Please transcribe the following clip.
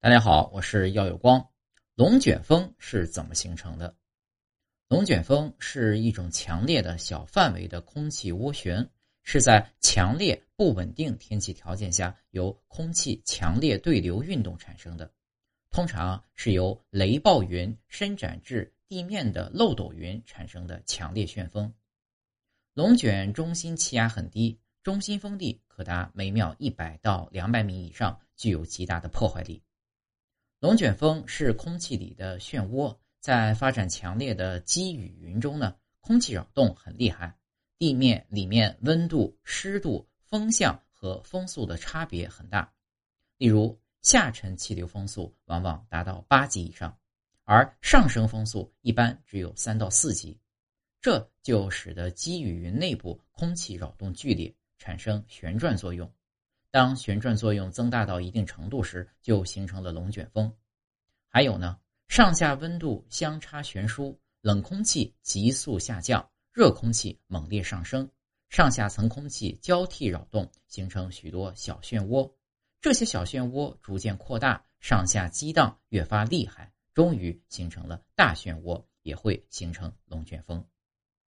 大家好，我是耀有光。龙卷风是怎么形成的？龙卷风是一种强烈的小范围的空气涡旋，是在强烈不稳定天气条件下由空气强烈对流运动产生的。通常是由雷暴云伸展至地面的漏斗云产生的强烈旋风。龙卷中心气压很低，中心风力可达每秒一百到两百米以上，具有极大的破坏力。龙卷风是空气里的漩涡，在发展强烈的积雨云中呢，空气扰动很厉害，地面里面温度、湿度、风向和风速的差别很大。例如，下沉气流风速往往达到八级以上，而上升风速一般只有三到四级，这就使得积雨云内部空气扰动剧烈，产生旋转作用。当旋转作用增大到一定程度时，就形成了龙卷风。还有呢，上下温度相差悬殊，冷空气急速下降，热空气猛烈上升，上下层空气交替扰动，形成许多小漩涡。这些小漩涡逐渐扩大，上下激荡越发厉害，终于形成了大漩涡，也会形成龙卷风。